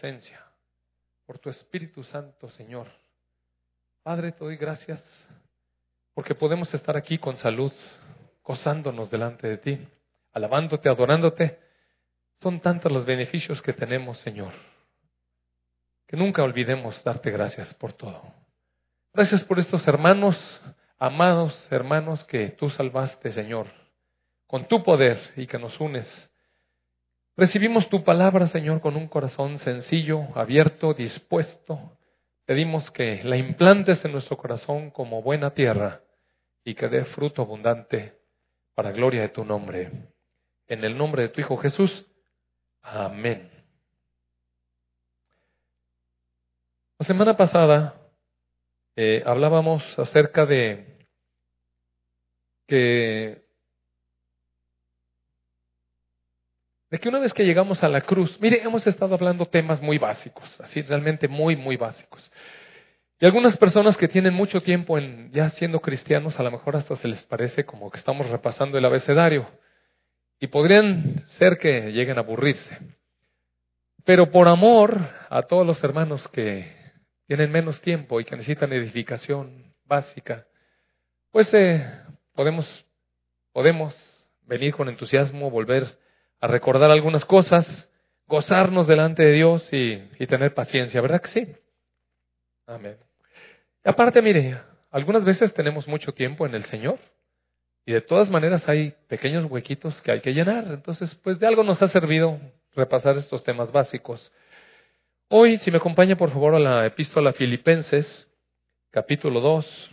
presencia, por tu Espíritu Santo, Señor. Padre, te doy gracias porque podemos estar aquí con salud, gozándonos delante de ti, alabándote, adorándote. Son tantos los beneficios que tenemos, Señor, que nunca olvidemos darte gracias por todo. Gracias por estos hermanos, amados hermanos que tú salvaste, Señor, con tu poder y que nos unes. Recibimos tu palabra, Señor, con un corazón sencillo, abierto, dispuesto. Pedimos que la implantes en nuestro corazón como buena tierra y que dé fruto abundante para gloria de tu nombre. En el nombre de tu Hijo Jesús. Amén. La semana pasada eh, hablábamos acerca de que de que una vez que llegamos a la cruz, mire, hemos estado hablando temas muy básicos, así realmente muy, muy básicos. Y algunas personas que tienen mucho tiempo ya siendo cristianos, a lo mejor hasta se les parece como que estamos repasando el abecedario. Y podrían ser que lleguen a aburrirse. Pero por amor a todos los hermanos que tienen menos tiempo y que necesitan edificación básica, pues eh, podemos, podemos venir con entusiasmo, volver a recordar algunas cosas, gozarnos delante de Dios y, y tener paciencia, ¿verdad que sí? Amén. aparte, mire, algunas veces tenemos mucho tiempo en el Señor y de todas maneras hay pequeños huequitos que hay que llenar. Entonces, pues de algo nos ha servido repasar estos temas básicos. Hoy, si me acompaña por favor a la epístola Filipenses, capítulo 2.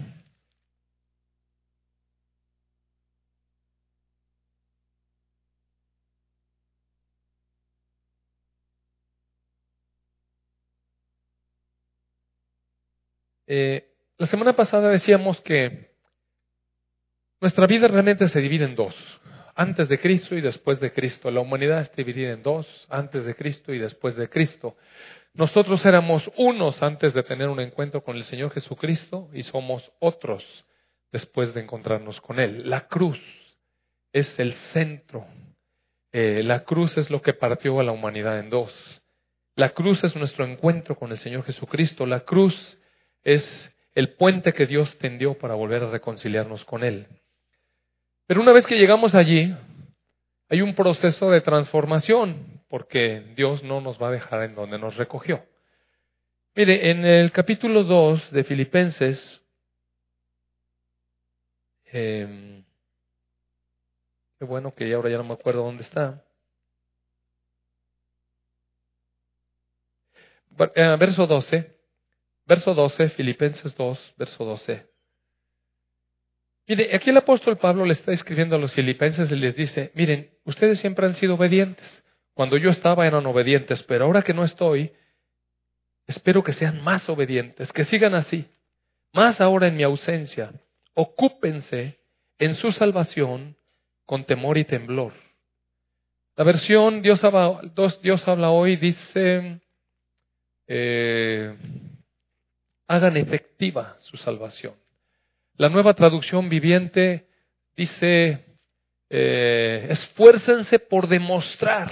Eh, la semana pasada decíamos que nuestra vida realmente se divide en dos, antes de Cristo y después de Cristo. La humanidad está dividida en dos, antes de Cristo y después de Cristo. Nosotros éramos unos antes de tener un encuentro con el Señor Jesucristo y somos otros después de encontrarnos con Él. La cruz es el centro. Eh, la cruz es lo que partió a la humanidad en dos. La cruz es nuestro encuentro con el Señor Jesucristo. La cruz es el puente que Dios tendió para volver a reconciliarnos con Él. Pero una vez que llegamos allí, hay un proceso de transformación porque Dios no nos va a dejar en donde nos recogió. Mire, en el capítulo 2 de Filipenses, eh, qué bueno que ahora ya no me acuerdo dónde está. Eh, verso 12, verso 12, Filipenses 2, verso 12. Mire, aquí el apóstol Pablo le está escribiendo a los filipenses y les dice, miren, ustedes siempre han sido obedientes. Cuando yo estaba eran obedientes, pero ahora que no estoy, espero que sean más obedientes, que sigan así. Más ahora en mi ausencia, ocúpense en su salvación con temor y temblor. La versión Dios habla, hoy dice, eh, hagan efectiva su salvación. La nueva traducción viviente dice, eh, esfuércense por demostrar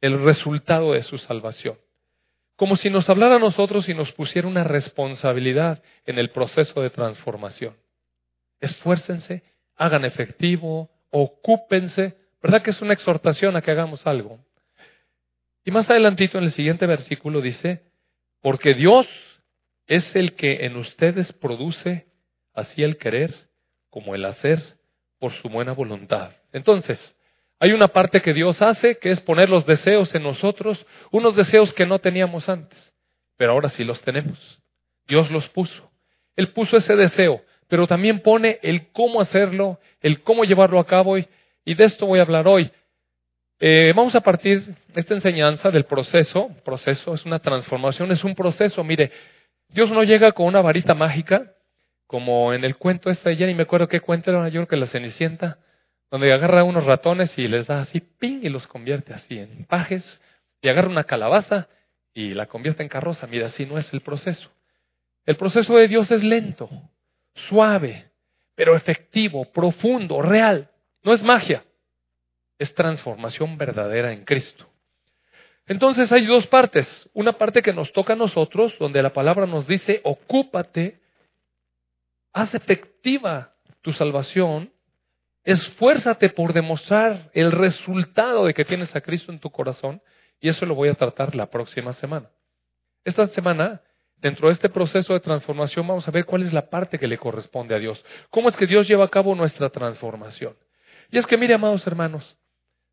el resultado de su salvación. Como si nos hablara a nosotros y nos pusiera una responsabilidad en el proceso de transformación. Esfuércense, hagan efectivo, ocúpense. ¿Verdad que es una exhortación a que hagamos algo? Y más adelantito en el siguiente versículo dice, porque Dios es el que en ustedes produce así el querer como el hacer por su buena voluntad. Entonces, hay una parte que Dios hace, que es poner los deseos en nosotros, unos deseos que no teníamos antes, pero ahora sí los tenemos. Dios los puso. Él puso ese deseo, pero también pone el cómo hacerlo, el cómo llevarlo a cabo, y, de esto voy a hablar hoy. Eh, vamos a partir esta enseñanza del proceso. Proceso es una transformación, es un proceso. Mire, Dios no llega con una varita mágica, como en el cuento este, ya ni me acuerdo qué cuento era, yo creo que la Cenicienta, donde agarra unos ratones y les da así, ping, y los convierte así en pajes, y agarra una calabaza y la convierte en carroza. Mira, así no es el proceso. El proceso de Dios es lento, suave, pero efectivo, profundo, real. No es magia, es transformación verdadera en Cristo. Entonces hay dos partes. Una parte que nos toca a nosotros, donde la palabra nos dice, ocúpate, haz efectiva tu salvación, esfuérzate por demostrar el resultado de que tienes a Cristo en tu corazón, y eso lo voy a tratar la próxima semana. Esta semana, dentro de este proceso de transformación, vamos a ver cuál es la parte que le corresponde a Dios. ¿Cómo es que Dios lleva a cabo nuestra transformación? Y es que, mire, amados hermanos,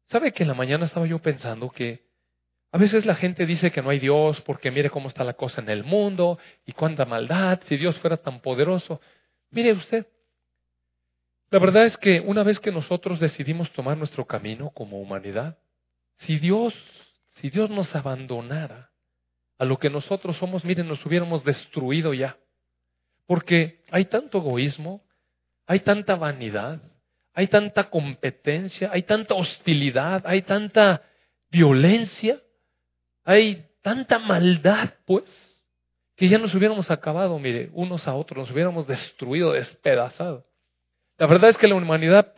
¿sabe que en la mañana estaba yo pensando que a veces la gente dice que no hay Dios porque mire cómo está la cosa en el mundo y cuánta maldad, si Dios fuera tan poderoso. Mire usted, la verdad es que una vez que nosotros decidimos tomar nuestro camino como humanidad, si Dios, si Dios nos abandonara a lo que nosotros somos, miren, nos hubiéramos destruido ya. Porque hay tanto egoísmo, hay tanta vanidad, hay tanta competencia, hay tanta hostilidad, hay tanta violencia, hay tanta maldad, pues, que ya nos hubiéramos acabado, mire, unos a otros, nos hubiéramos destruido, despedazado. La verdad es que la humanidad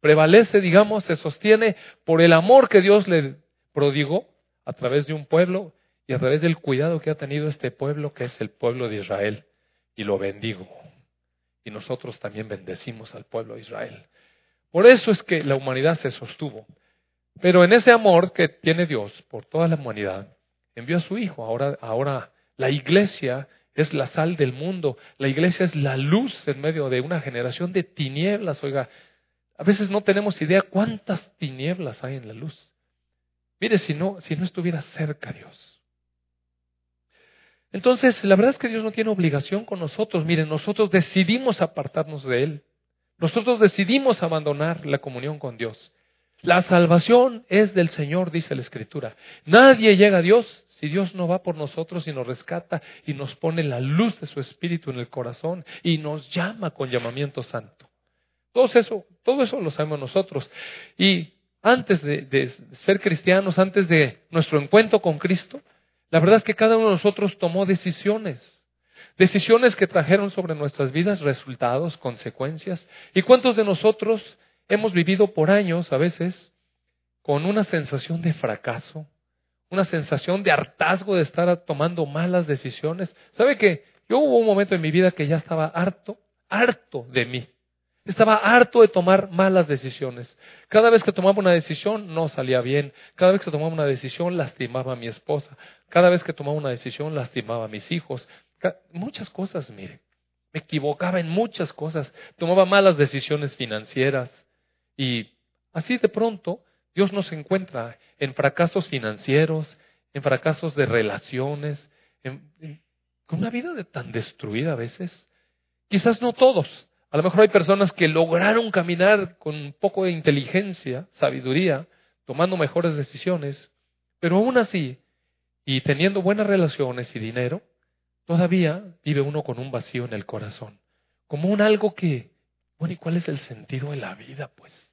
prevalece, digamos, se sostiene por el amor que Dios le prodigó a través de un pueblo y a través del cuidado que ha tenido este pueblo, que es el pueblo de Israel. Y lo bendigo. Y nosotros también bendecimos al pueblo de Israel. Por eso es que la humanidad se sostuvo. Pero en ese amor que tiene Dios por toda la humanidad, envió a su Hijo. Ahora, ahora la iglesia es la sal del mundo. La iglesia es la luz en medio de una generación de tinieblas. Oiga, a veces no tenemos idea cuántas tinieblas hay en la luz. Mire, si no, si no estuviera cerca Dios. Entonces, la verdad es que Dios no tiene obligación con nosotros. Mire, nosotros decidimos apartarnos de Él. Nosotros decidimos abandonar la comunión con Dios. La salvación es del Señor, dice la Escritura. Nadie llega a Dios si Dios no va por nosotros y nos rescata y nos pone la luz de su Espíritu en el corazón y nos llama con llamamiento santo. Todo eso, todo eso lo sabemos nosotros. Y antes de, de ser cristianos, antes de nuestro encuentro con Cristo, la verdad es que cada uno de nosotros tomó decisiones. Decisiones que trajeron sobre nuestras vidas resultados, consecuencias. ¿Y cuántos de nosotros hemos vivido por años a veces con una sensación de fracaso, una sensación de hartazgo de estar tomando malas decisiones. ¿Sabe que yo hubo un momento en mi vida que ya estaba harto, harto de mí? Estaba harto de tomar malas decisiones. Cada vez que tomaba una decisión no salía bien. Cada vez que tomaba una decisión lastimaba a mi esposa. Cada vez que tomaba una decisión lastimaba a mis hijos. Muchas cosas, mire. Me equivocaba en muchas cosas. Tomaba malas decisiones financieras. Y así de pronto Dios nos encuentra en fracasos financieros, en fracasos de relaciones, con una vida de tan destruida a veces. Quizás no todos. A lo mejor hay personas que lograron caminar con un poco de inteligencia, sabiduría, tomando mejores decisiones, pero aún así, y teniendo buenas relaciones y dinero, todavía vive uno con un vacío en el corazón, como un algo que, bueno, ¿y cuál es el sentido de la vida, pues?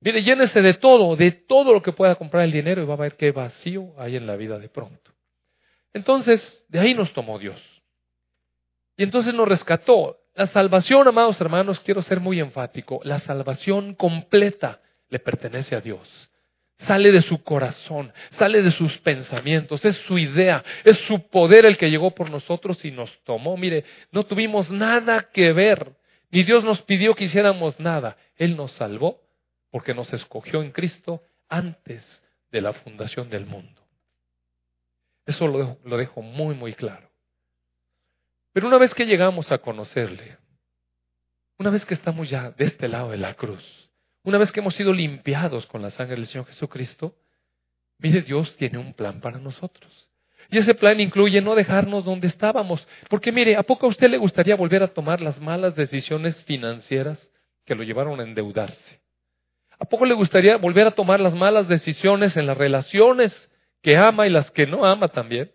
Mire, llénese de todo, de todo lo que pueda comprar el dinero y va a ver qué vacío hay en la vida de pronto. Entonces, de ahí nos tomó Dios. Y entonces nos rescató. La salvación, amados hermanos, quiero ser muy enfático, la salvación completa le pertenece a Dios. Sale de su corazón, sale de sus pensamientos, es su idea, es su poder el que llegó por nosotros y nos tomó. Mire, no tuvimos nada que ver, ni Dios nos pidió que hiciéramos nada. Él nos salvó porque nos escogió en Cristo antes de la fundación del mundo. Eso lo dejo, lo dejo muy, muy claro. Pero una vez que llegamos a conocerle, una vez que estamos ya de este lado de la cruz, una vez que hemos sido limpiados con la sangre del Señor Jesucristo, mire, Dios tiene un plan para nosotros. Y ese plan incluye no dejarnos donde estábamos. Porque mire, ¿a poco a usted le gustaría volver a tomar las malas decisiones financieras que lo llevaron a endeudarse? ¿A poco le gustaría volver a tomar las malas decisiones en las relaciones que ama y las que no ama también?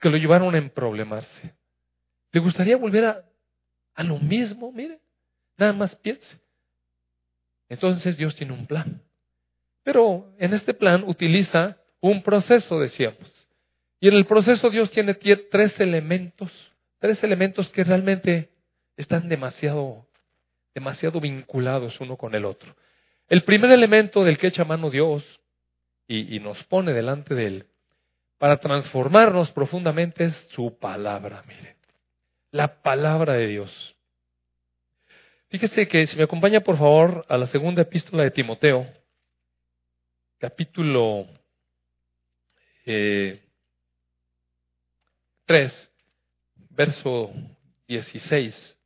Que lo llevaron a emproblemarse. ¿Le gustaría volver a, a lo mismo? Mire, nada más piense. Entonces Dios tiene un plan. Pero en este plan utiliza un proceso, decíamos. Y en el proceso Dios tiene tres elementos, tres elementos que realmente están demasiado, demasiado vinculados uno con el otro. El primer elemento del que echa mano Dios y, nos pone delante de Él para transformarnos profundamente es su palabra, mire. La palabra de Dios. Fíjese que si me acompaña por favor a la segunda epístola de Timoteo, capítulo eh, 3, verso 16.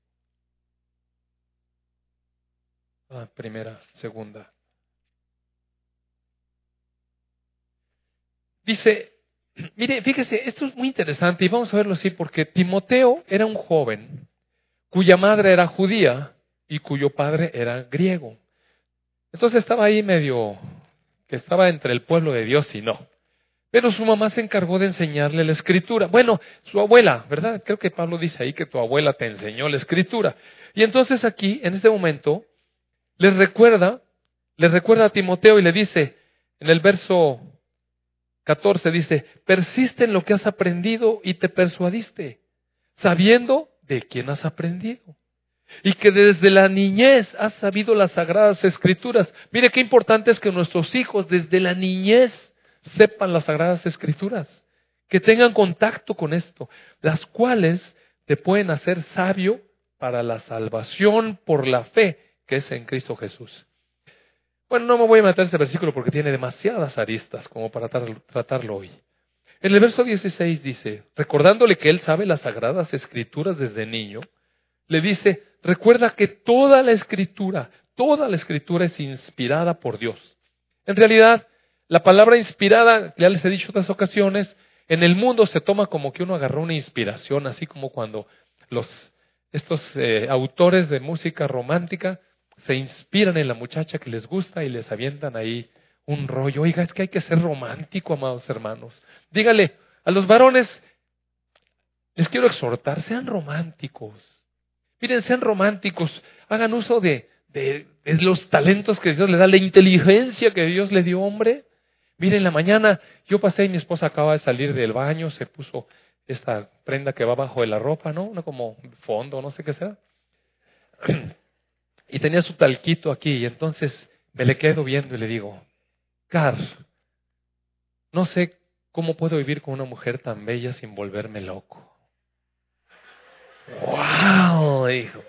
Ah, primera, segunda. Dice, mire, fíjese, esto es muy interesante y vamos a verlo así porque Timoteo era un joven cuya madre era judía y cuyo padre era griego. Entonces estaba ahí medio que estaba entre el pueblo de Dios y no. Pero su mamá se encargó de enseñarle la escritura. Bueno, su abuela, ¿verdad? Creo que Pablo dice ahí que tu abuela te enseñó la escritura. Y entonces aquí, en este momento, le recuerda, le recuerda a Timoteo y le dice, en el verso 14 dice, persiste en lo que has aprendido y te persuadiste, sabiendo de quién has aprendido. Y que desde la niñez has sabido las sagradas escrituras. Mire qué importante es que nuestros hijos desde la niñez sepan las sagradas escrituras, que tengan contacto con esto, las cuales te pueden hacer sabio para la salvación por la fe que es en Cristo Jesús. Bueno, no me voy a meter ese versículo porque tiene demasiadas aristas como para tratarlo hoy. En el verso 16 dice, recordándole que él sabe las sagradas escrituras desde niño, le dice, recuerda que toda la escritura, toda la escritura es inspirada por Dios. En realidad, la palabra inspirada, ya les he dicho otras ocasiones, en el mundo se toma como que uno agarró una inspiración, así como cuando los, estos eh, autores de música romántica se inspiran en la muchacha que les gusta y les avientan ahí un rollo. Oiga, es que hay que ser romántico, amados hermanos. Dígale, a los varones les quiero exhortar, sean románticos. Miren, sean románticos, hagan uso de, de, los talentos que Dios le da, la inteligencia que Dios le dio, hombre. Miren, en la mañana yo pasé y mi esposa acaba de salir del baño, se puso esta prenda que va bajo de la ropa, ¿no? Una como fondo, no sé qué sea. Y tenía su talquito aquí y entonces me le quedo viendo y le digo, Car, no sé cómo puedo vivir con una mujer tan bella sin volverme loco. ¡Wow! Dijo.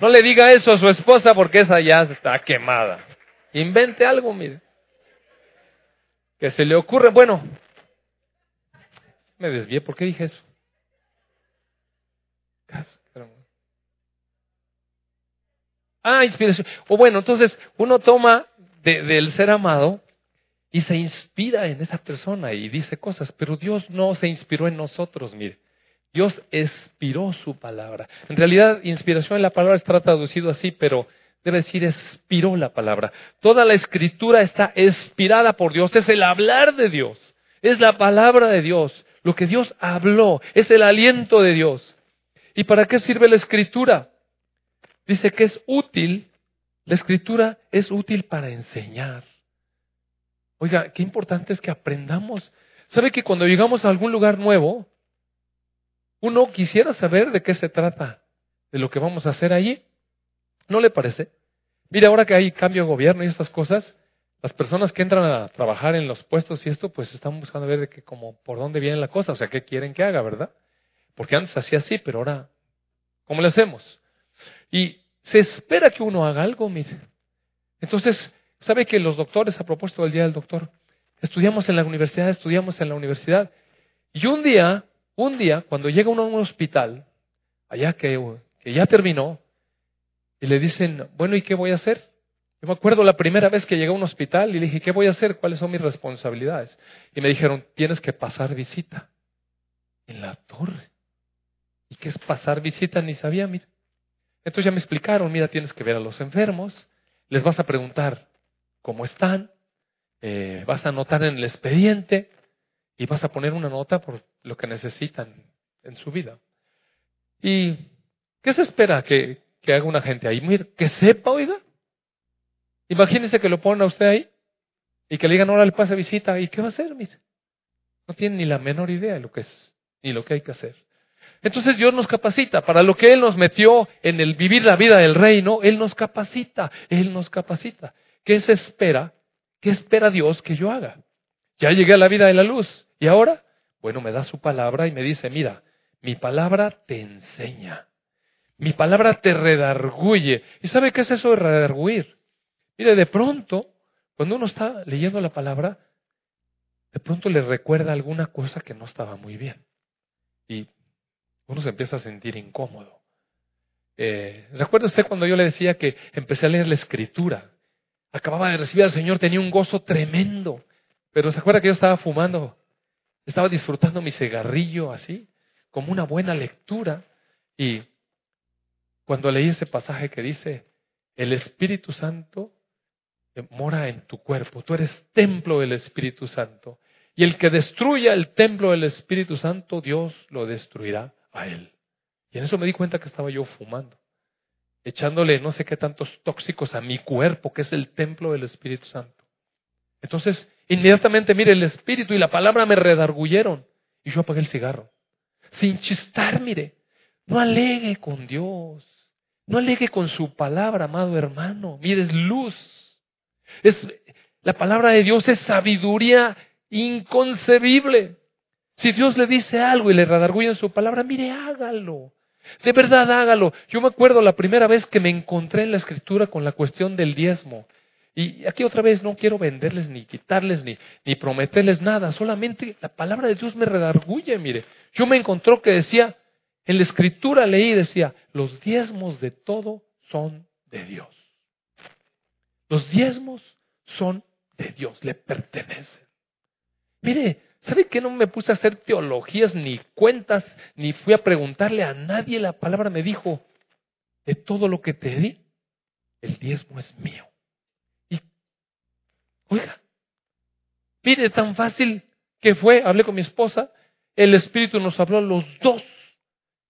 No le diga eso a su esposa porque esa ya está quemada. Invente algo, mire que se le ocurre, bueno, me desvié, ¿por qué dije eso? Ah, inspiración. O bueno, entonces uno toma del ser amado y se inspira en esa persona y dice cosas, pero Dios no se inspiró en nosotros, mire. Dios inspiró su palabra. En realidad, inspiración en la palabra está traducido así, pero debe decir expiró la palabra. Toda la escritura está expirada por Dios, es el hablar de Dios, es la palabra de Dios, lo que Dios habló, es el aliento de Dios. ¿Y para qué sirve la escritura? Dice que es útil, la escritura es útil para enseñar. Oiga, qué importante es que aprendamos. ¿Sabe que cuando llegamos a algún lugar nuevo, uno quisiera saber de qué se trata, de lo que vamos a hacer allí? ¿No le parece? Mire, ahora que hay cambio de gobierno y estas cosas, las personas que entran a trabajar en los puestos y esto, pues están buscando ver de qué, como, por dónde viene la cosa, o sea, qué quieren que haga, ¿verdad? Porque antes hacía así, pero ahora, ¿cómo le hacemos? Y se espera que uno haga algo, mire. Entonces, ¿sabe que los doctores, a propósito del Día del Doctor, estudiamos en la universidad, estudiamos en la universidad, y un día, un día, cuando llega uno a un hospital, allá que, que ya terminó, y le dicen, bueno, ¿y qué voy a hacer? Yo me acuerdo la primera vez que llegué a un hospital y le dije, ¿qué voy a hacer? ¿Cuáles son mis responsabilidades? Y me dijeron, tienes que pasar visita en la torre. ¿Y qué es pasar visita? Ni sabía, mira. Entonces ya me explicaron, mira, tienes que ver a los enfermos, les vas a preguntar cómo están, eh, vas a anotar en el expediente y vas a poner una nota por lo que necesitan en su vida. ¿Y qué se espera? ¿Que, haga una gente ahí, mire, que sepa, oiga. Imagínese que lo pongan a usted ahí y que le digan, ahora le pase visita, ¿y qué va a hacer? Mire? No tiene ni la menor idea de lo que es, ni lo que hay que hacer. Entonces Dios nos capacita. Para lo que Él nos metió en el vivir la vida del reino, Él nos capacita. Él nos capacita. ¿Qué se espera ¿qué espera Dios que yo haga? Ya llegué a la vida de la luz. ¿Y ahora? Bueno, me da su palabra y me dice, mira, mi palabra te enseña. Mi palabra te redarguye. ¿Y sabe qué es eso de redarguir? Mire, de pronto, cuando uno está leyendo la palabra, de pronto le recuerda alguna cosa que no estaba muy bien. Y uno se empieza a sentir incómodo. Eh, ¿Recuerda usted cuando yo le decía que empecé a leer la escritura? Acababa de recibir al Señor, tenía un gozo tremendo. Pero ¿se acuerda que yo estaba fumando? Estaba disfrutando mi cigarrillo así, como una buena lectura. Y cuando leí ese pasaje que dice, el Espíritu Santo mora en tu cuerpo, tú eres templo del Espíritu Santo. Y el que destruya el templo del Espíritu Santo, Dios lo destruirá a él. Y en eso me di cuenta que estaba yo fumando, echándole no sé qué tantos tóxicos a mi cuerpo, que es el templo del Espíritu Santo. Entonces, inmediatamente, mire, el Espíritu y la palabra me redarguyeron y yo apagué el cigarro. Sin chistar, mire, no alegue con Dios, no alegue con su palabra, amado hermano. Mire, es luz. Es, la palabra de Dios es sabiduría inconcebible. Si Dios le dice algo y le redarguye en su palabra, mire, hágalo. De verdad, hágalo. Yo me acuerdo la primera vez que me encontré en la escritura con la cuestión del diezmo. Y aquí otra vez no quiero venderles ni quitarles ni, ni prometerles nada, solamente la palabra de Dios me redarguye, mire. Yo me encontró que decía, en la escritura leí, decía, los diezmos de todo son de Dios. Los diezmos son de Dios, le pertenecen. Mire, ¿sabe que no me puse a hacer teologías ni cuentas, ni fui a preguntarle a nadie? La palabra me dijo, de todo lo que te di, el diezmo es mío. Y, oiga, mire, tan fácil que fue, hablé con mi esposa, el Espíritu nos habló los dos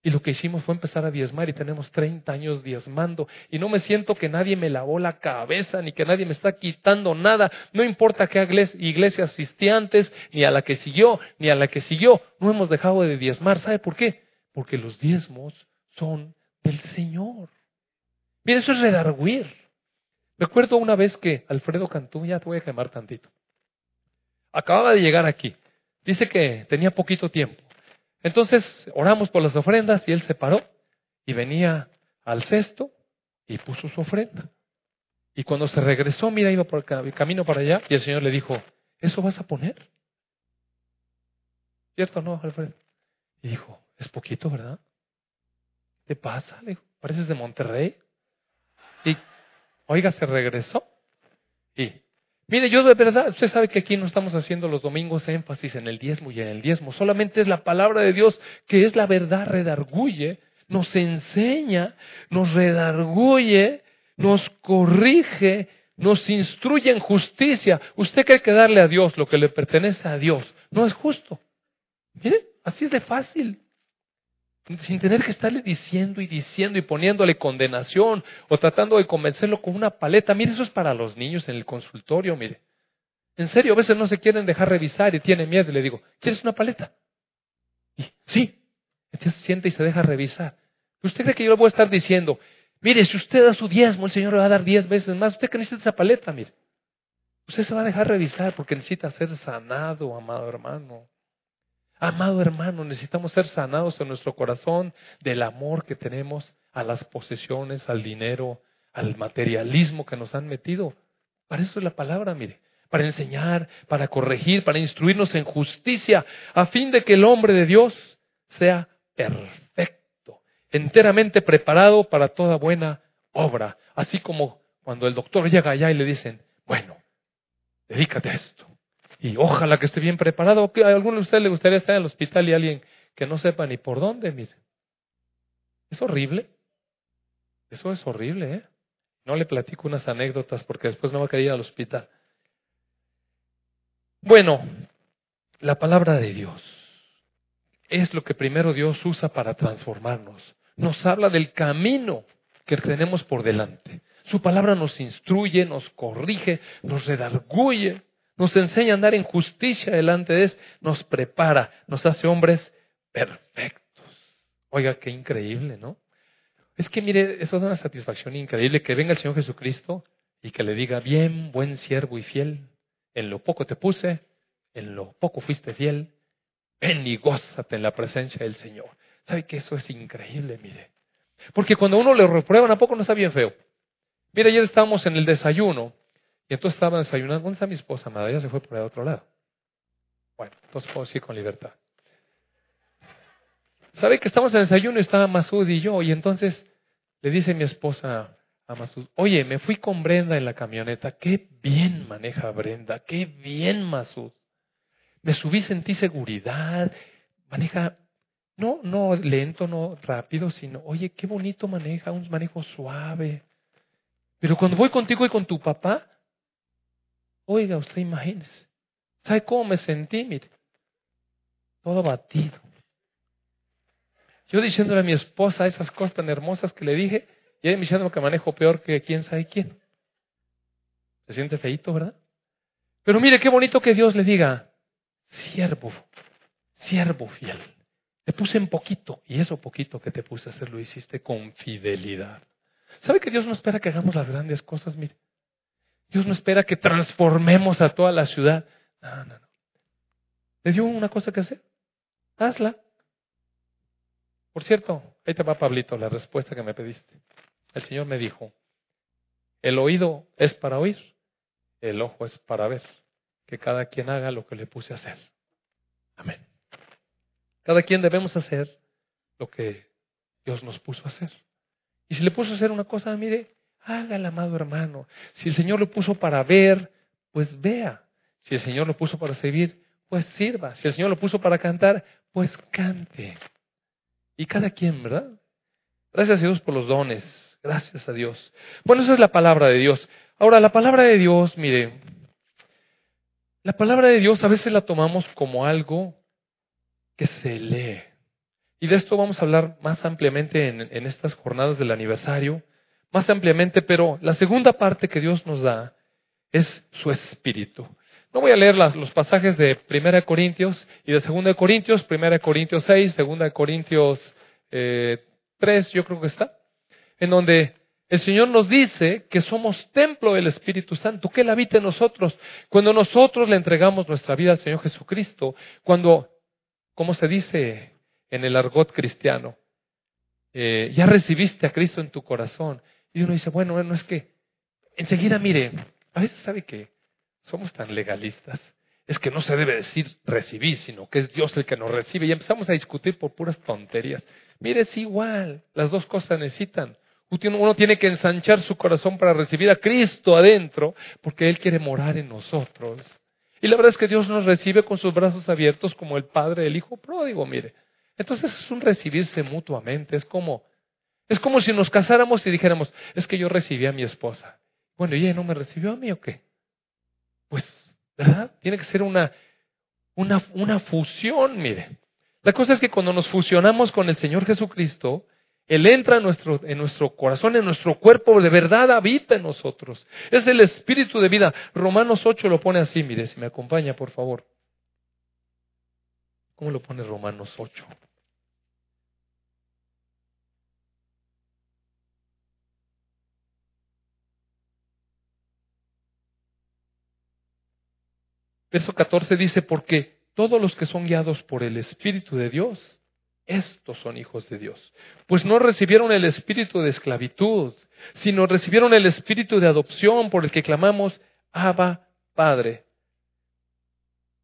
y lo que hicimos fue empezar a diezmar y tenemos 30 años diezmando. Y no me siento que nadie me lavó la cabeza, ni que nadie me está quitando nada. No importa qué iglesia asistí antes, ni a la que siguió, ni a la que siguió. No hemos dejado de diezmar. ¿Sabe por qué? Porque los diezmos son del Señor. Mire, eso es redarguir. Recuerdo una vez que Alfredo Cantú, ya te voy a quemar tantito. Acababa de llegar aquí. Dice que tenía poquito tiempo. Entonces oramos por las ofrendas y él se paró y venía al cesto y puso su ofrenda. Y cuando se regresó, mira, iba por el camino para allá y el Señor le dijo, ¿eso vas a poner? ¿Cierto o no, Alfredo? Y dijo, es poquito, ¿verdad? ¿Qué pasa? Le dijo, pareces de Monterrey. Y, oiga, se regresó. Y Mire, yo de verdad, usted sabe que aquí no estamos haciendo los domingos énfasis en el diezmo y en el diezmo, solamente es la palabra de Dios que es la verdad, redarguye, nos enseña, nos redarguye, nos corrige, nos instruye en justicia. Usted cree que darle a Dios lo que le pertenece a Dios no es justo. Mire, así es de fácil sin tener que estarle diciendo y diciendo y poniéndole condenación o tratando de convencerlo con una paleta. Mire, eso es para los niños en el consultorio, mire. En serio, a veces no se quieren dejar revisar y tienen miedo y le digo, ¿quieres una paleta? Y sí, entonces siente y se deja revisar. ¿Usted cree que yo le voy a estar diciendo, mire, si usted da su diezmo, el Señor le va a dar diez veces más? ¿Usted que necesita esa paleta? Mire. Usted se va a dejar revisar porque necesita ser sanado, amado hermano. Amado hermano, necesitamos ser sanados en nuestro corazón del amor que tenemos a las posesiones, al dinero, al materialismo que nos han metido. Para eso es la palabra, mire, para enseñar, para corregir, para instruirnos en justicia, a fin de que el hombre de Dios sea perfecto, enteramente preparado para toda buena obra. Así como cuando el doctor llega allá y le dicen, bueno, dedícate a esto y ojalá que esté bien preparado. ¿A alguno de ustedes le gustaría estar en el hospital y alguien que no sepa ni por dónde? Mire. Es horrible. Eso es horrible, ¿eh? No le platico unas anécdotas porque después no va a querer ir al hospital. Bueno, la palabra de Dios es lo que primero Dios usa para transformarnos. Nos habla del camino que tenemos por delante. Su palabra nos instruye, nos corrige, nos redarguye nos enseña a andar en justicia delante de Él, nos prepara, nos hace hombres perfectos. Oiga, qué increíble, ¿no? Es que mire, eso es una satisfacción increíble que venga el Señor Jesucristo y que le diga, bien, buen siervo y fiel, en lo poco te puse, en lo poco fuiste fiel, ven y gózate en la presencia del Señor. ¿Sabe que eso es increíble, mire? Porque cuando uno le reprueba, ¿a poco no está bien feo? Mire, ayer estábamos en el desayuno y entonces estaba desayunando. ¿Dónde está mi esposa, madre? Ella se fue por el otro lado. Bueno, entonces puedo ir con libertad. ¿Sabe que estamos en el desayuno estaba Masud y yo? Y entonces le dice mi esposa a Masud, oye, me fui con Brenda en la camioneta. Qué bien maneja Brenda, qué bien Masud. Me subí, sentí seguridad, maneja, no, no lento, no rápido, sino, oye, qué bonito maneja, un manejo suave. Pero cuando voy contigo y con tu papá, oiga, usted imagínese, ¿sabe cómo me sentí? Mire, todo abatido. Yo diciéndole a mi esposa esas cosas tan hermosas que le dije, y ella me diciendo que manejo peor que quién sabe quién. Se siente feito, ¿verdad? Pero mire qué bonito que Dios le diga, siervo, siervo fiel. Te puse en poquito, y eso poquito que te puse a hacer lo hiciste con fidelidad. ¿Sabe que Dios no espera que hagamos las grandes cosas? Mire, Dios no espera que transformemos a toda la ciudad. No, no, no. ¿Te dio una cosa que hacer? Hazla. Por cierto, ahí te va Pablito, la respuesta que me pediste. El Señor me dijo, el oído es para oír, el ojo es para ver, que cada quien haga lo que le puse a hacer. Amén. Cada quien debemos hacer lo que Dios nos puso a hacer. Y si le puso a hacer una cosa, mire, hágala, amado hermano. Si el Señor lo puso para ver, pues vea. Si el Señor lo puso para servir, pues sirva. Si el Señor lo puso para cantar, pues cante. Y cada quien, ¿verdad? Gracias a Dios por los dones. Gracias a Dios. Bueno, esa es la palabra de Dios. Ahora, la palabra de Dios, mire, la palabra de Dios a veces la tomamos como algo que se lee. Y de esto vamos a hablar más ampliamente en, en, estas jornadas del aniversario, más ampliamente, pero la segunda parte que Dios nos da es su espíritu. No voy a leer los pasajes de 1 Corintios y de 2 Corintios, 1 Corintios 6, 2 Corintios eh, 3, yo creo que está, en donde el Señor nos dice que somos templo del Espíritu Santo, que Él habita en nosotros. Cuando nosotros le entregamos nuestra vida al Señor Jesucristo, cuando, como se dice en el argot cristiano, eh, ya recibiste a Cristo en tu corazón. Y uno dice, bueno, bueno, es que enseguida, mire, a veces sabe que somos tan legalistas. Es que no se debe decir recibir, sino que es Dios el que nos recibe. Y empezamos a discutir por puras tonterías. Mire, es igual. Las dos cosas necesitan. Uno tiene que ensanchar su corazón para recibir a Cristo adentro, porque Él quiere morar en nosotros. Y la verdad es que Dios nos recibe con sus brazos abiertos como el Padre del Hijo pródigo, mire. Entonces es un recibirse mutuamente. Es como, es como si nos casáramos y dijéramos, es que yo recibí a mi esposa. Bueno, ¿y ella no me recibió a mí o qué? Pues, ¿verdad? Tiene que ser una, una, una fusión, mire. La cosa es que cuando nos fusionamos con el Señor Jesucristo, Él entra en nuestro, en nuestro corazón, en nuestro cuerpo, de verdad habita en nosotros. Es el espíritu de vida. Romanos 8 lo pone así, mire, si me acompaña, por favor. ¿Cómo lo pone Romanos 8? Verso 14 dice, porque todos los que son guiados por el Espíritu de Dios, estos son hijos de Dios. Pues no recibieron el espíritu de esclavitud, sino recibieron el espíritu de adopción por el que clamamos, Abba, Padre.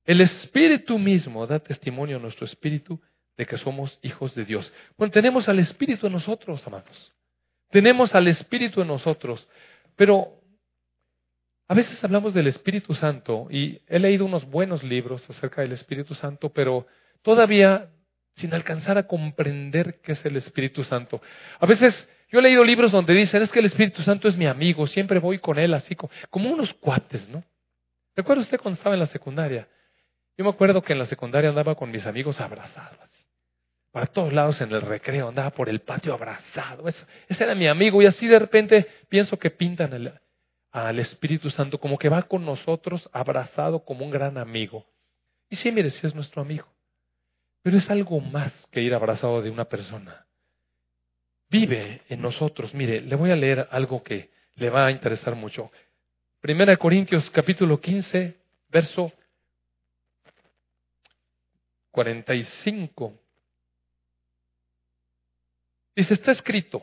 El espíritu mismo da testimonio a nuestro espíritu de que somos hijos de Dios. Bueno, tenemos al espíritu en nosotros, amados. Tenemos al espíritu en nosotros. Pero a veces hablamos del Espíritu Santo y he leído unos buenos libros acerca del Espíritu Santo, pero todavía sin alcanzar a comprender qué es el Espíritu Santo. A veces yo he leído libros donde dicen, es que el Espíritu Santo es mi amigo, siempre voy con él así como, unos cuates, ¿no? ¿Recuerda usted cuando estaba en la secundaria? Yo me acuerdo que en la secundaria andaba con mis amigos abrazados. Para todos lados en el recreo, andaba por el patio abrazado. ese era mi amigo y así de repente pienso que pintan el, al Espíritu Santo como que va con nosotros abrazado como un gran amigo. Y sí, mire, sí es nuestro amigo. Pero es algo más que ir abrazado de una persona. Vive en nosotros. Mire, le voy a leer algo que le va a interesar mucho. Primera Corintios capítulo 15, verso 45. Dice, está escrito,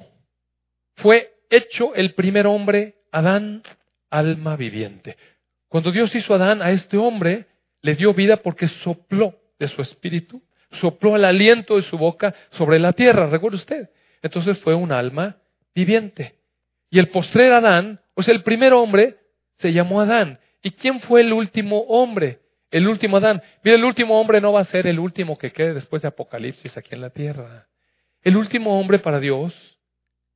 fue hecho el primer hombre, Adán, alma viviente. Cuando Dios hizo Adán, a este hombre, le dio vida porque sopló de su espíritu, sopló el aliento de su boca sobre la tierra, recuerde usted. Entonces fue un alma viviente. Y el postrer Adán, o sea, el primer hombre, se llamó Adán. ¿Y quién fue el último hombre? El último Adán. Mira, el último hombre no va a ser el último que quede después de Apocalipsis aquí en la tierra. El último hombre para Dios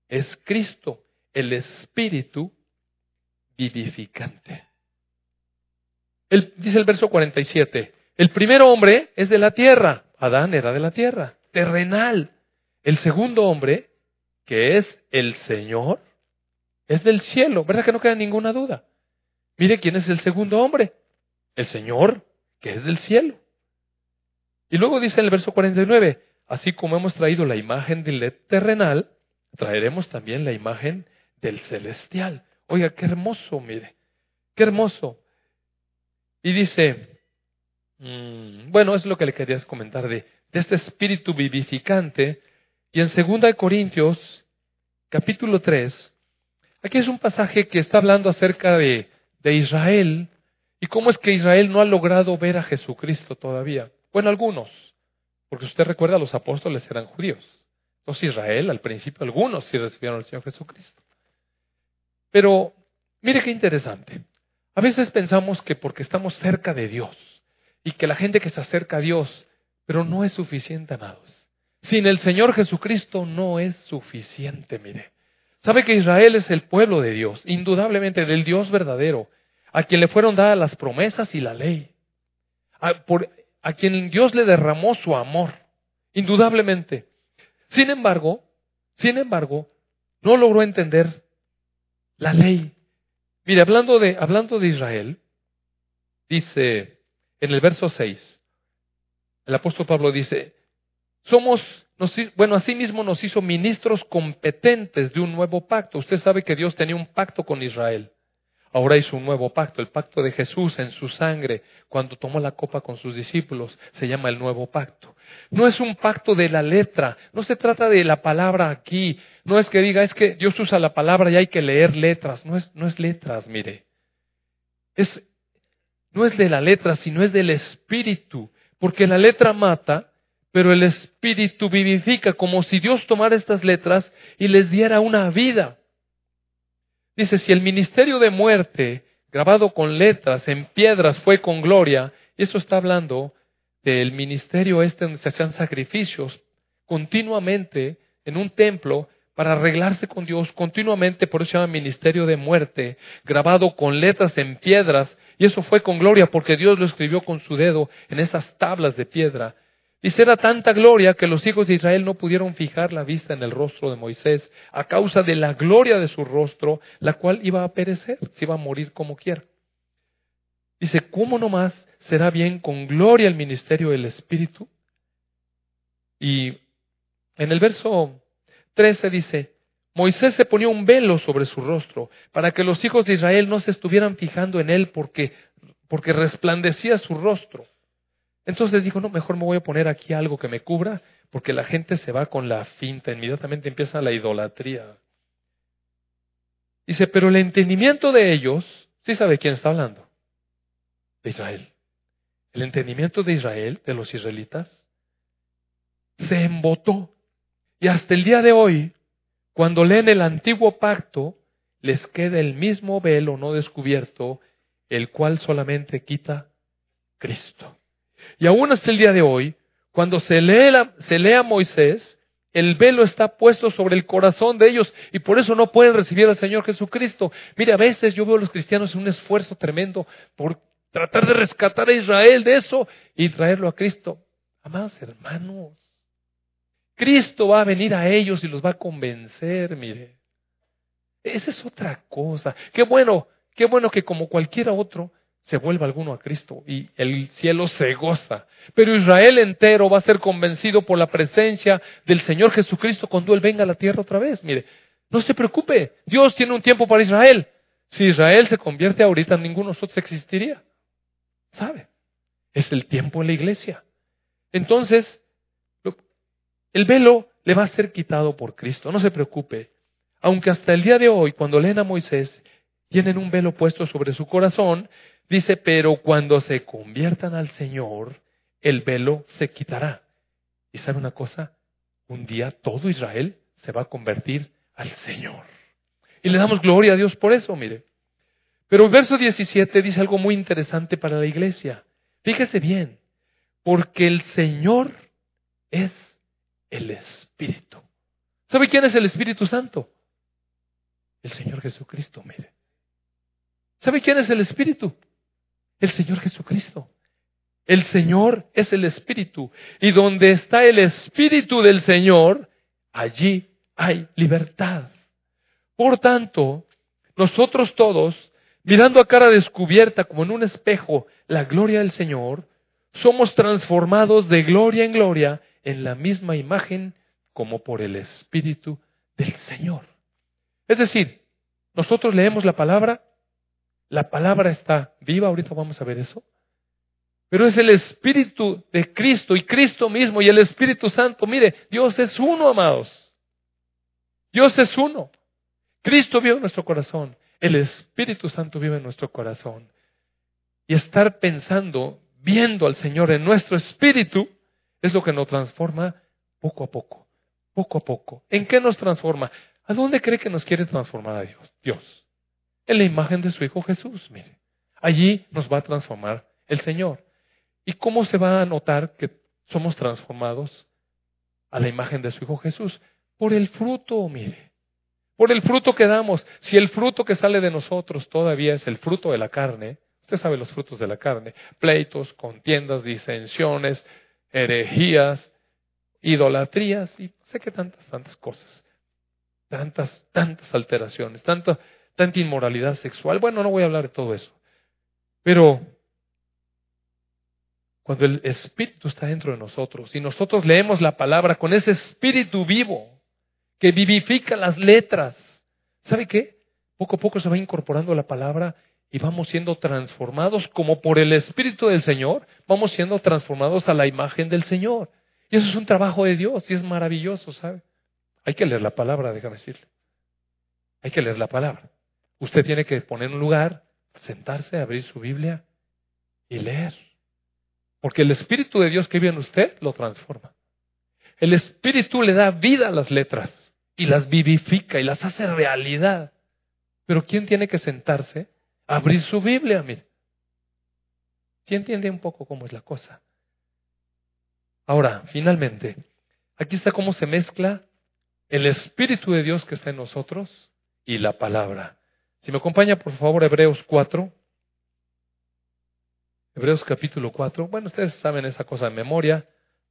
es Cristo, el Espíritu vivificante. dice el verso 47, el primer hombre es de la tierra, Adán era de la tierra, terrenal. El segundo hombre, que es el Señor, es del cielo, ¿verdad que no queda ninguna duda? Mire quién es el segundo hombre, el Señor, que es del cielo. Y luego dice en el verso 49, Así como hemos traído la imagen del terrenal, traeremos también la imagen del celestial. Oiga, qué hermoso, mire, qué hermoso. Y dice, mm, bueno, es lo que le quería comentar de, de este espíritu vivificante. Y en 2 Corintios, capítulo 3, aquí es un pasaje que está hablando acerca de, de Israel y cómo es que Israel no ha logrado ver a Jesucristo todavía. Bueno, algunos. Porque usted recuerda, los apóstoles eran judíos. Entonces Israel, al principio, algunos sí recibieron al Señor Jesucristo. Pero mire qué interesante. A veces pensamos que porque estamos cerca de Dios y que la gente que se acerca a Dios, pero no es suficiente, amados. Sin el Señor Jesucristo no es suficiente, mire. Sabe que Israel es el pueblo de Dios, indudablemente del Dios verdadero, a quien le fueron dadas las promesas y la ley. Por, a quien Dios le derramó su amor, indudablemente. Sin embargo, sin embargo, no logró entender la ley. Mire, hablando de, hablando de Israel, dice en el verso 6, el apóstol Pablo dice, somos, nos, bueno, asimismo nos hizo ministros competentes de un nuevo pacto. Usted sabe que Dios tenía un pacto con Israel. Ahora hizo un nuevo pacto, el pacto de Jesús en su sangre, cuando tomó la copa con sus discípulos, se llama el nuevo pacto. No es un pacto de la letra, no se trata de la palabra aquí, no es que diga, es que Dios usa la palabra y hay que leer letras, no es, no es letras, mire. Es, no es de la letra, sino es del espíritu, porque la letra mata, pero el espíritu vivifica, como si Dios tomara estas letras y les diera una vida. Dice, si el ministerio de muerte, grabado con letras en piedras, fue con gloria, y eso está hablando del ministerio este donde se hacían sacrificios continuamente en un templo para arreglarse con Dios continuamente, por eso se llama ministerio de muerte, grabado con letras en piedras, y eso fue con gloria porque Dios lo escribió con su dedo en esas tablas de piedra. Dice, era tanta gloria que los hijos de Israel no pudieron fijar la vista en el rostro de Moisés a causa de la gloria de su rostro, la cual iba a perecer, se iba a morir como quiera. Dice, ¿cómo nomás será bien con gloria el ministerio del Espíritu? Y en el verso 13 dice, Moisés se ponía un velo sobre su rostro para que los hijos de Israel no se estuvieran fijando en él porque, porque resplandecía su rostro. Entonces dijo, no, mejor me voy a poner aquí algo que me cubra, porque la gente se va con la finta, inmediatamente empieza la idolatría. Dice, pero el entendimiento de ellos, ¿sí sabe quién está hablando? De Israel. El entendimiento de Israel, de los israelitas, se embotó. Y hasta el día de hoy, cuando leen el antiguo pacto, les queda el mismo velo no descubierto, el cual solamente quita Cristo. Y aún hasta el día de hoy, cuando se lee, a Moisés, el velo está puesto sobre el corazón de ellos y por eso no pueden recibir al Señor Jesucristo. Mire, a veces yo veo a los cristianos en un esfuerzo tremendo por tratar de rescatar a Israel de eso y traerlo a Cristo. Amados hermanos, Cristo va a venir a ellos y los va a convencer, mire. Esa es otra cosa. Qué bueno, qué bueno que como cualquiera otro, se vuelva alguno a Cristo y el cielo se goza. Pero Israel entero va a ser convencido por la presencia del Señor Jesucristo cuando Él venga a la tierra otra vez. Mire, no se preocupe, Dios tiene un tiempo para Israel. Si Israel se convierte ahorita, ninguno de nosotros existiría. sabe. Es el tiempo en la iglesia. Entonces, el velo le va a ser quitado por Cristo, no se preocupe. Aunque hasta el día de hoy, cuando leen a Moisés, tienen un velo puesto sobre su corazón, dice, pero cuando se conviertan al Señor, el velo se quitará. ¿Y sabe una cosa? Un día todo Israel se va a convertir al Señor. Y le damos gloria a Dios por eso, mire. Pero el verso 17 dice algo muy interesante para la iglesia. Fíjese bien, porque el Señor es el Espíritu. ¿Sabe quién es el Espíritu Santo? El Señor Jesucristo, mire. ¿Sabe quién es el Espíritu? El Señor Jesucristo. El Señor es el Espíritu. Y donde está el Espíritu del Señor, allí hay libertad. Por tanto, nosotros todos, mirando a cara descubierta como en un espejo la gloria del Señor, somos transformados de gloria en gloria en la misma imagen como por el Espíritu del Señor. Es decir, nosotros leemos la palabra, la palabra está viva, ahorita vamos a ver eso, pero es el Espíritu de Cristo y Cristo mismo y el Espíritu Santo. Mire, Dios es uno, amados. Dios es uno. Cristo vive en nuestro corazón. El Espíritu Santo vive en nuestro corazón. Y estar pensando, viendo al Señor en nuestro espíritu, es lo que nos transforma poco a poco, poco a poco. ¿En qué nos transforma? ¿A dónde cree que nos quiere transformar a Dios? Dios. En la imagen de su Hijo Jesús, mire. Allí nos va a transformar el Señor. ¿Y cómo se va a notar que somos transformados a la imagen de su Hijo Jesús? Por el fruto, mire. Por el fruto que damos. Si el fruto que sale de nosotros todavía es el fruto de la carne, usted sabe los frutos de la carne, pleitos, contiendas, disensiones, herejías, idolatrías y sé que tantas, tantas cosas. Tantas, tantas alteraciones, tanta, tanta inmoralidad sexual. Bueno, no voy a hablar de todo eso. Pero cuando el Espíritu está dentro de nosotros y nosotros leemos la palabra con ese Espíritu vivo que vivifica las letras, ¿sabe qué? Poco a poco se va incorporando la palabra y vamos siendo transformados como por el Espíritu del Señor, vamos siendo transformados a la imagen del Señor. Y eso es un trabajo de Dios y es maravilloso, ¿sabe? Hay que leer la palabra, déjame decirle. Hay que leer la palabra. Usted tiene que poner un lugar, sentarse, abrir su Biblia y leer. Porque el Espíritu de Dios que vive en usted lo transforma. El Espíritu le da vida a las letras y las vivifica y las hace realidad. Pero ¿quién tiene que sentarse abrir su Biblia, mire. ¿Sí entiende un poco cómo es la cosa? Ahora, finalmente, aquí está cómo se mezcla el Espíritu de Dios que está en nosotros y la palabra. Si me acompaña, por favor, Hebreos 4. Hebreos capítulo 4. Bueno, ustedes saben esa cosa de memoria.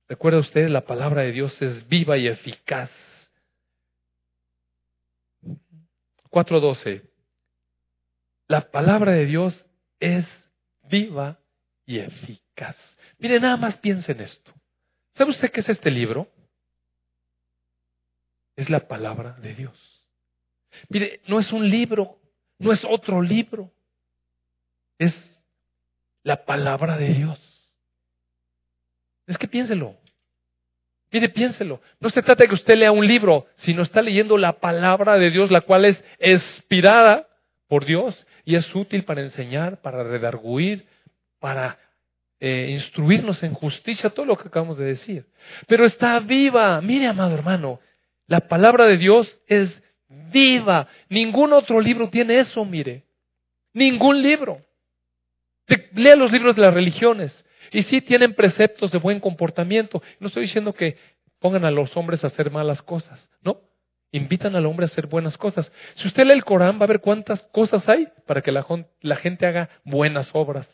Recuerda usted, la palabra de Dios es viva y eficaz. 4.12. La palabra de Dios es viva y eficaz. Mire, nada más piense en esto. ¿Sabe usted qué es este libro? Es la palabra de Dios. Mire, no es un libro, no es otro libro. Es la palabra de Dios. Es que piénselo. Mire, piénselo. No se trata de que usted lea un libro, sino está leyendo la palabra de Dios, la cual es inspirada por Dios y es útil para enseñar, para redarguir, para eh, instruirnos en justicia, todo lo que acabamos de decir. Pero está viva. Mire, amado hermano, la palabra de Dios es viva. Ningún otro libro tiene eso, mire. Ningún libro. Lea los libros de las religiones. Y sí tienen preceptos de buen comportamiento. No estoy diciendo que pongan a los hombres a hacer malas cosas, ¿no? invitan al hombre a hacer buenas cosas. Si usted lee el Corán, va a ver cuántas cosas hay para que la, gente haga buenas obras.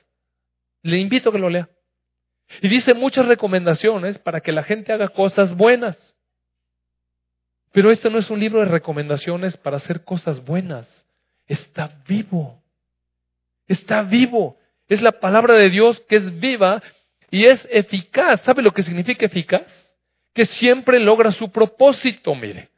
Le invito a que lo lea. Y dice muchas recomendaciones para que la gente haga cosas buenas. Pero este no es un libro de recomendaciones para hacer cosas buenas. Está vivo. Está vivo. Es la palabra de Dios que es viva y es eficaz. ¿Sabe lo que significa eficaz? Que siempre logra su propósito, mire.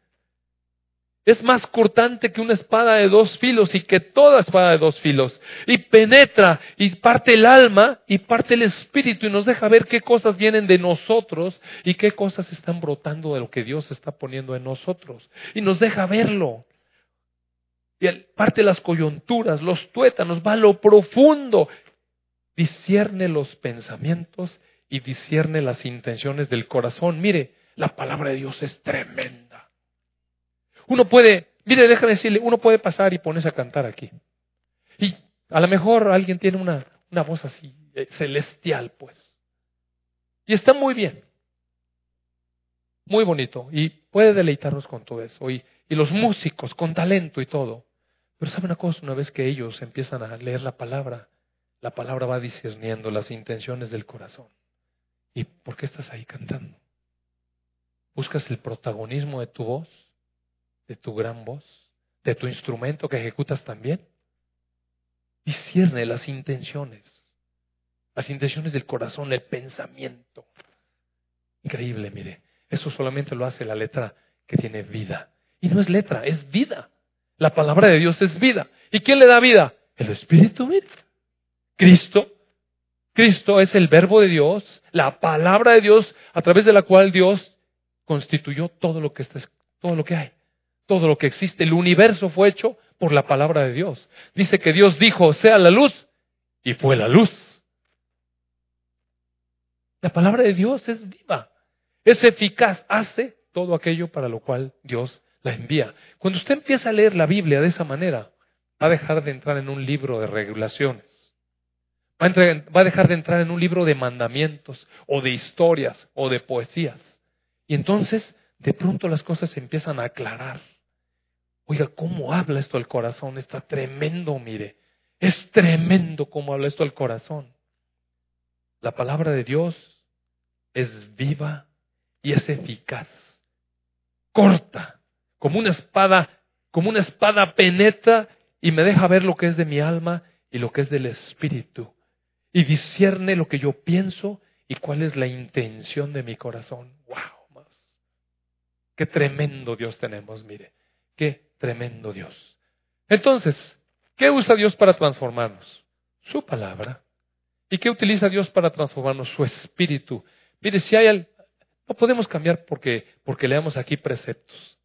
Es más cortante que una espada de dos filos y que toda espada de dos filos. Y penetra y parte el alma y parte el espíritu y nos deja ver qué cosas vienen de nosotros y qué cosas están brotando de lo que Dios está poniendo en nosotros. Y nos deja verlo. Y parte las coyunturas, los tuétanos, va a lo profundo. Discierne los pensamientos y discierne las intenciones del corazón. Mire, la palabra de Dios es tremenda. Uno puede, mire, déjame decirle, uno puede pasar y ponerse a cantar aquí. Y a lo mejor alguien tiene una, una voz así, eh, celestial, pues. Y está muy bien. Muy bonito. Y puede deleitarnos con todo eso. Y, y los músicos con talento y todo. Pero sabe una cosa, una vez que ellos empiezan a leer la palabra, la palabra va discerniendo las intenciones del corazón. ¿Y por qué estás ahí cantando? ¿Buscas el protagonismo de tu voz? De tu gran voz, de tu instrumento que ejecutas también. Discierne las intenciones, las intenciones del corazón, el pensamiento. Increíble, mire, eso solamente lo hace la letra que tiene vida. Y no es letra, es vida. La palabra de Dios es vida. ¿Y quién le da vida? El Espíritu, mire. Cristo. Cristo es el verbo de Dios, la palabra de Dios a través de la cual Dios constituyó todo lo que está, todo lo que hay. Todo lo que existe, el universo fue hecho por la palabra de Dios. Dice que Dios dijo, sea la luz, y fue la luz. La palabra de Dios es viva, es eficaz, hace todo aquello para lo cual Dios la envía. Cuando usted empieza a leer la Biblia de esa manera, va a dejar de entrar en un libro de regulaciones. Va a, va a dejar de entrar en un libro de mandamientos o de historias o de poesías. Y entonces, de pronto las cosas se empiezan a aclarar. Oiga, ¿cómo habla esto al corazón? Está tremendo, mire. Es tremendo cómo habla esto al corazón. La palabra de Dios es viva y es eficaz. Corta, como una espada, como una espada penetra y me deja ver lo que es de mi alma y lo que es del espíritu. Y discierne lo que yo pienso y cuál es la intención de mi corazón. ¡Wow! Qué tremendo Dios tenemos, mire. Qué tremendo Dios. Entonces, ¿qué usa Dios para transformarnos? Su palabra. ¿Y qué utiliza Dios para transformarnos? Su espíritu. Mire, si hay al... No podemos cambiar porque, porque leamos aquí preceptos.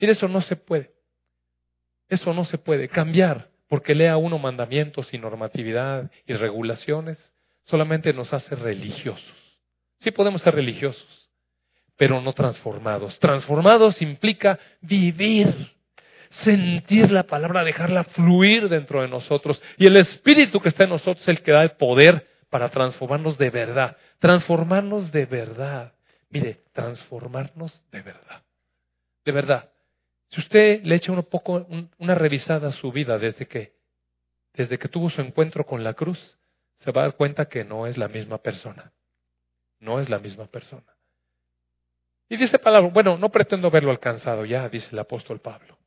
Mire, eso no se puede. Eso no se puede. Cambiar porque lea uno mandamientos y normatividad y regulaciones solamente nos hace religiosos. Sí podemos ser religiosos, pero no transformados. Transformados implica vivir sentir la palabra, dejarla fluir dentro de nosotros. Y el Espíritu que está en nosotros es el que da el poder para transformarnos de verdad. Transformarnos de verdad. Mire, transformarnos de verdad. De verdad. Si usted le echa un poco, una revisada a su vida desde que, desde que tuvo su encuentro con la cruz, se va a dar cuenta que no es la misma persona. No es la misma persona. Y dice palabra, bueno, no pretendo verlo alcanzado ya, dice el apóstol Pablo.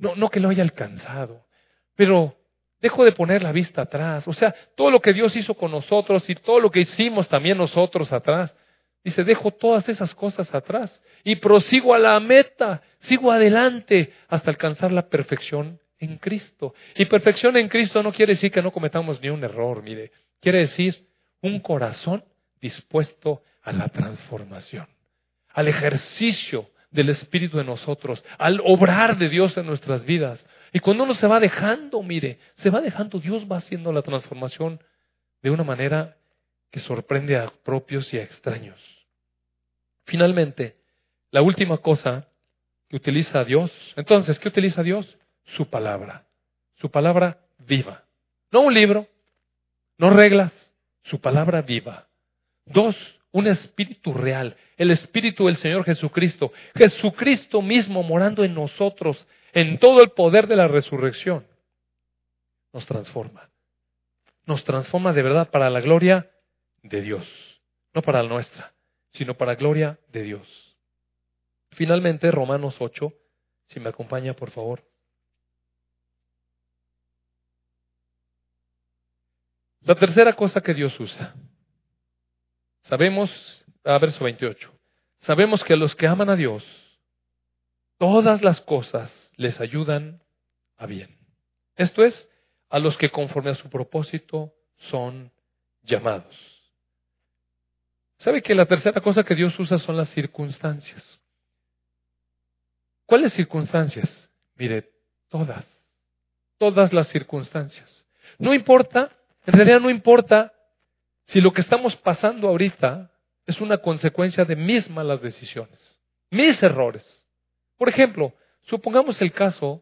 No, no que lo haya alcanzado, pero dejo de poner la vista atrás. O sea, todo lo que Dios hizo con nosotros y todo lo que hicimos también nosotros atrás. Dice, dejo todas esas cosas atrás y prosigo a la meta, sigo adelante hasta alcanzar la perfección en Cristo. Y perfección en Cristo no quiere decir que no cometamos ni un error, mire, quiere decir un corazón dispuesto a la transformación, al ejercicio del Espíritu de nosotros, al obrar de Dios en nuestras vidas. Y cuando uno se va dejando, mire, se va dejando, Dios va haciendo la transformación de una manera que sorprende a propios y a extraños. Finalmente, la última cosa que utiliza Dios, entonces, ¿qué utiliza Dios? Su palabra, su palabra viva. No un libro, no reglas, su palabra viva. Dos, un espíritu real, el espíritu del Señor Jesucristo, Jesucristo mismo morando en nosotros, en todo el poder de la resurrección, nos transforma. Nos transforma de verdad para la gloria de Dios, no para la nuestra, sino para la gloria de Dios. Finalmente, Romanos 8, si me acompaña, por favor. La tercera cosa que Dios usa Sabemos, a verso 28, sabemos que los que aman a Dios, todas las cosas les ayudan a bien. Esto es, a los que conforme a su propósito son llamados. ¿Sabe que la tercera cosa que Dios usa son las circunstancias? ¿Cuáles circunstancias? Mire, todas, todas las circunstancias. No importa, en realidad no importa si lo que estamos pasando ahorita es una consecuencia de mis malas decisiones, mis errores. Por ejemplo, supongamos el caso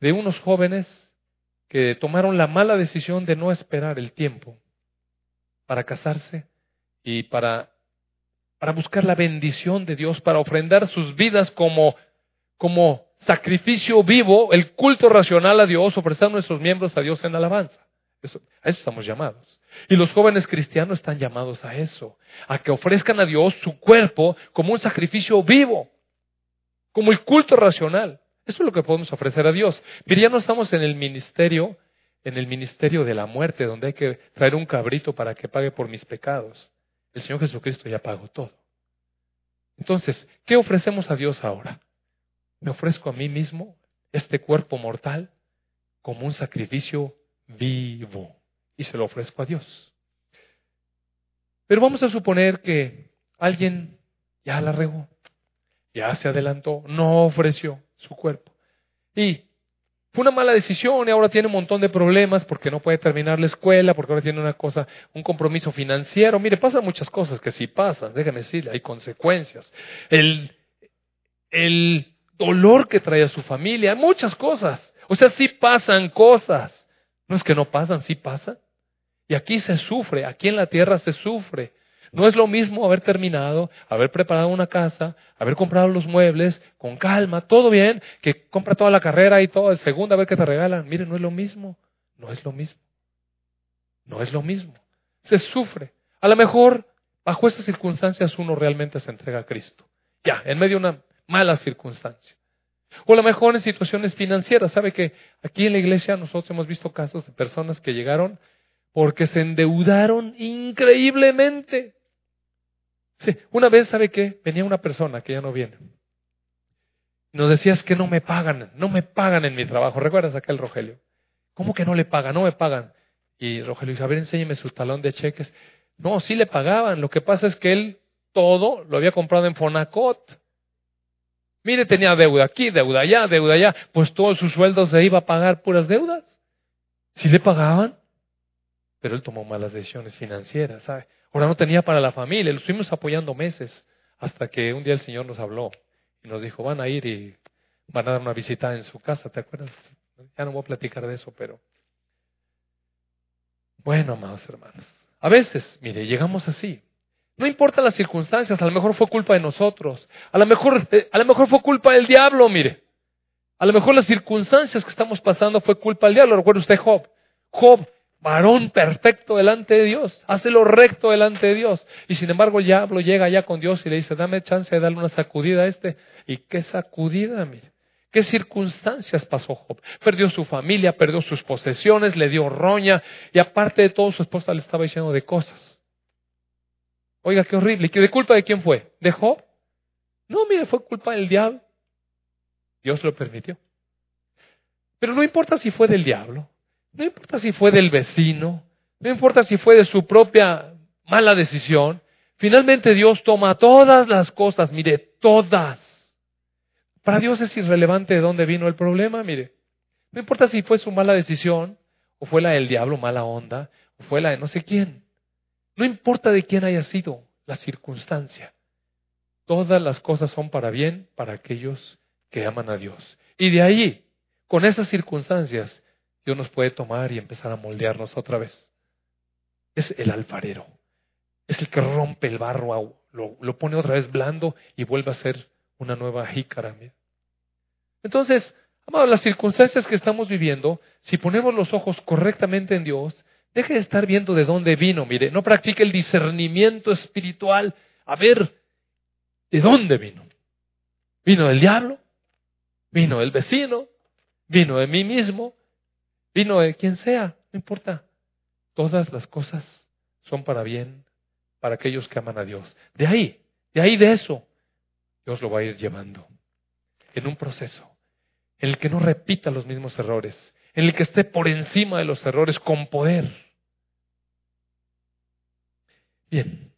de unos jóvenes que tomaron la mala decisión de no esperar el tiempo para casarse y para, para buscar la bendición de Dios, para ofrendar sus vidas como, como sacrificio vivo, el culto racional a Dios, ofrecer nuestros miembros a Dios en alabanza. A eso estamos llamados. Y los jóvenes cristianos están llamados a eso, a que ofrezcan a Dios su cuerpo como un sacrificio vivo, como el culto racional. Eso es lo que podemos ofrecer a Dios. Pero ya no estamos en el ministerio, en el ministerio de la muerte, donde hay que traer un cabrito para que pague por mis pecados. El Señor Jesucristo ya pagó todo. Entonces, ¿qué ofrecemos a Dios ahora? Me ofrezco a mí mismo este cuerpo mortal como un sacrificio vivo y se lo ofrezco a Dios. Pero vamos a suponer que alguien ya la regó, ya se adelantó, no ofreció su cuerpo. Y fue una mala decisión y ahora tiene un montón de problemas porque no puede terminar la escuela, porque ahora tiene una cosa, un compromiso financiero. Mire, pasan muchas cosas que sí pasan, déjeme decirle, hay consecuencias. El, el dolor que trae a su familia, muchas cosas. O sea, sí pasan cosas. No es que no pasan, sí pasan. Y aquí se sufre, aquí en la tierra se sufre. No es lo mismo haber terminado, haber preparado una casa, haber comprado los muebles con calma, todo bien, que compra toda la carrera y todo el segundo a ver qué te regalan. Mire, no es lo mismo, no es lo mismo. No es lo mismo. Se sufre. A lo mejor, bajo esas circunstancias, uno realmente se entrega a Cristo. Ya, en medio de una mala circunstancia. O a lo mejor en situaciones financieras. ¿Sabe que aquí en la iglesia nosotros hemos visto casos de personas que llegaron porque se endeudaron increíblemente? Sí, una vez, ¿sabe qué? Venía una persona que ya no viene. Nos decías que no me pagan, no me pagan en mi trabajo. ¿Recuerdas aquel Rogelio? ¿Cómo que no le pagan? No me pagan. Y Rogelio dice, a ver, enséñeme su talón de cheques. No, sí le pagaban. Lo que pasa es que él todo lo había comprado en Fonacot. Mire, tenía deuda aquí, deuda allá, deuda allá. Pues todo su sueldo se iba a pagar puras deudas. Sí le pagaban. Pero él tomó malas decisiones financieras, ¿sabe? Ahora no tenía para la familia, lo estuvimos apoyando meses hasta que un día el Señor nos habló y nos dijo, van a ir y van a dar una visita en su casa, ¿te acuerdas? Ya no voy a platicar de eso, pero... Bueno, amados hermanos, a veces, mire, llegamos así. No importa las circunstancias, a lo mejor fue culpa de nosotros, a lo mejor, a lo mejor fue culpa del diablo, mire. A lo mejor las circunstancias que estamos pasando fue culpa del diablo. Recuerda usted Job. Job varón perfecto delante de Dios, hace lo recto delante de Dios. Y sin embargo el diablo llega allá con Dios y le dice, dame chance de darle una sacudida a este. ¿Y qué sacudida, mire? ¿Qué circunstancias pasó Job? Perdió su familia, perdió sus posesiones, le dio roña y aparte de todo su esposa le estaba diciendo de cosas. Oiga, qué horrible. ¿Y de culpa de quién fue? ¿De Job? No, mire, fue culpa del diablo. Dios lo permitió. Pero no importa si fue del diablo, no importa si fue del vecino, no importa si fue de su propia mala decisión, finalmente Dios toma todas las cosas, mire, todas. Para Dios es irrelevante de dónde vino el problema, mire. No importa si fue su mala decisión, o fue la del diablo mala onda, o fue la de no sé quién. No importa de quién haya sido la circunstancia. Todas las cosas son para bien para aquellos que aman a Dios. Y de ahí, con esas circunstancias, Dios nos puede tomar y empezar a moldearnos otra vez. Es el alfarero. Es el que rompe el barro, lo, pone otra vez blando y vuelve a ser una nueva jícara. Entonces, amados, las circunstancias que estamos viviendo, si ponemos los ojos correctamente en Dios, deje de estar viendo de dónde vino. Mire, no practique el discernimiento espiritual. A ver, ¿de dónde vino? ¿Vino del diablo? ¿Vino del vecino? ¿Vino de mí mismo? vino de quien sea, no importa. Todas las cosas son para bien para aquellos que aman a Dios. De ahí, de ahí de eso, Dios lo va a ir llevando en un proceso. en el que no repita los mismos errores, en el que esté por encima de los errores con poder. Bien,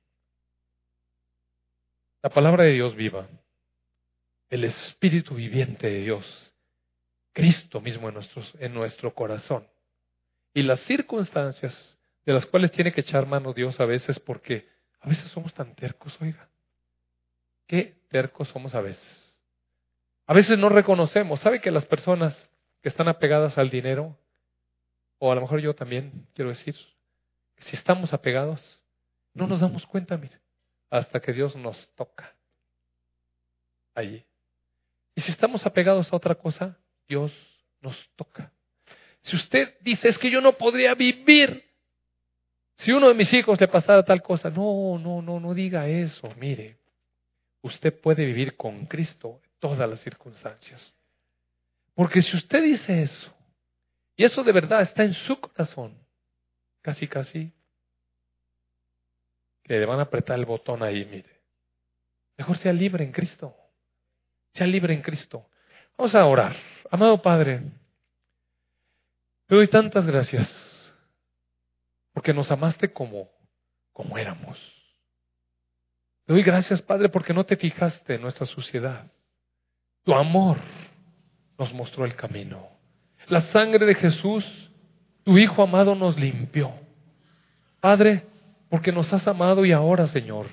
la palabra de Dios viva, el Espíritu viviente de Dios, Cristo mismo en, en nuestro corazón y las circunstancias de las cuales tiene que echar mano Dios a veces porque a veces somos tan tercos, oiga. Qué tercos somos a veces. A veces no reconocemos. ¿Sabe que las personas que están apegadas al dinero, o a lo mejor yo también quiero decir, si estamos apegados, no nos damos cuenta, mire, hasta que Dios nos toca allí. Y si estamos apegados a otra cosa, Dios nos toca. Si usted dice, es que yo no podría vivir si uno de mis hijos le pasara tal cosa, no, no, no, no diga eso. Mire, usted puede vivir con Cristo en todas las circunstancias. Porque si usted dice eso, y eso de verdad está en su corazón, casi, casi, que le van a apretar el botón ahí, mire. Mejor sea libre en Cristo. Sea libre en Cristo. Vamos a orar. Amado Padre, te doy tantas gracias porque nos amaste como, como éramos. Te doy gracias, Padre, porque no te fijaste en nuestra suciedad. Tu amor nos mostró el camino. La sangre de Jesús, tu Hijo amado, nos limpió. Padre, porque nos has amado y ahora, Señor,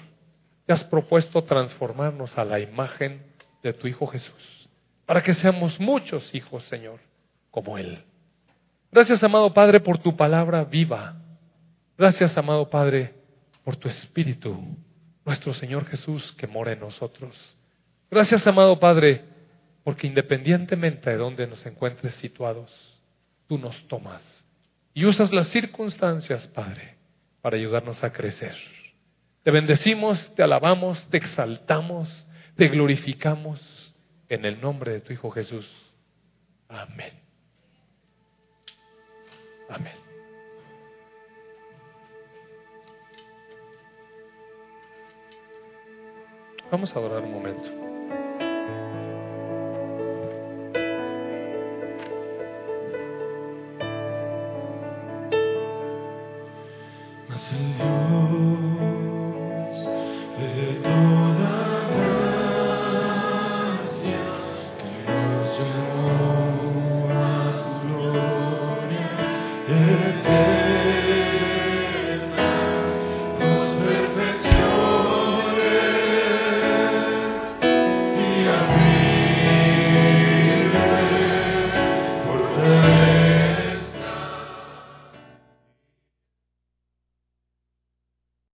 te has propuesto transformarnos a la imagen de tu Hijo Jesús, para que seamos muchos hijos, Señor, como Él. Gracias, amado Padre, por tu palabra viva Gracias, amado Padre, por tu Espíritu, nuestro Señor Jesús, que mora en nosotros. Gracias, amado Padre, porque independientemente de donde nos encuentres situados, tú nos tomas y usas las circunstancias, Padre, para ayudarnos a crecer. Te bendecimos, te alabamos, te exaltamos, te glorificamos en el nombre de tu Hijo Jesús. Amén. Amén. Vamos a adorar un momento. Savior.